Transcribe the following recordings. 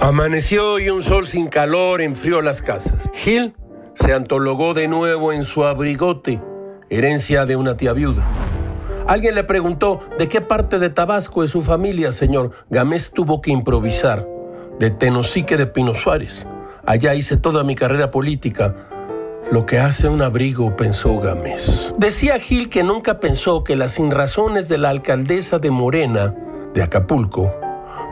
Amaneció y un sol sin calor enfrió las casas. Gil se antologó de nuevo en su abrigote, herencia de una tía viuda. Alguien le preguntó de qué parte de Tabasco es su familia, señor. Gamés tuvo que improvisar. De Tenosique de Pino Suárez. Allá hice toda mi carrera política. Lo que hace un abrigo, pensó Gamés. Decía Gil que nunca pensó que las sinrazones de la alcaldesa de Morena, de Acapulco,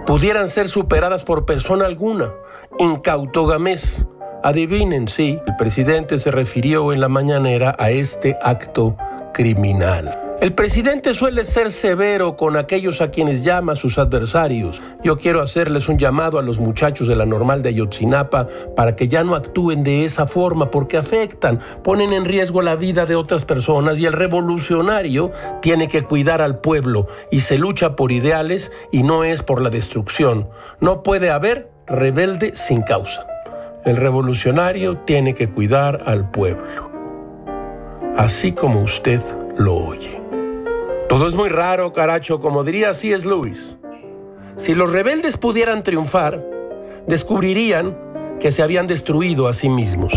pudieran ser superadas por persona alguna. Incauto Gamés. Adivinen, sí, el presidente se refirió en la mañanera a este acto criminal. El presidente suele ser severo con aquellos a quienes llama sus adversarios. Yo quiero hacerles un llamado a los muchachos de la normal de Ayotzinapa para que ya no actúen de esa forma porque afectan, ponen en riesgo la vida de otras personas y el revolucionario tiene que cuidar al pueblo y se lucha por ideales y no es por la destrucción. No puede haber rebelde sin causa. El revolucionario tiene que cuidar al pueblo, así como usted lo oye. Todo es muy raro, caracho, como diría C.S. Lewis. Si los rebeldes pudieran triunfar, descubrirían que se habían destruido a sí mismos.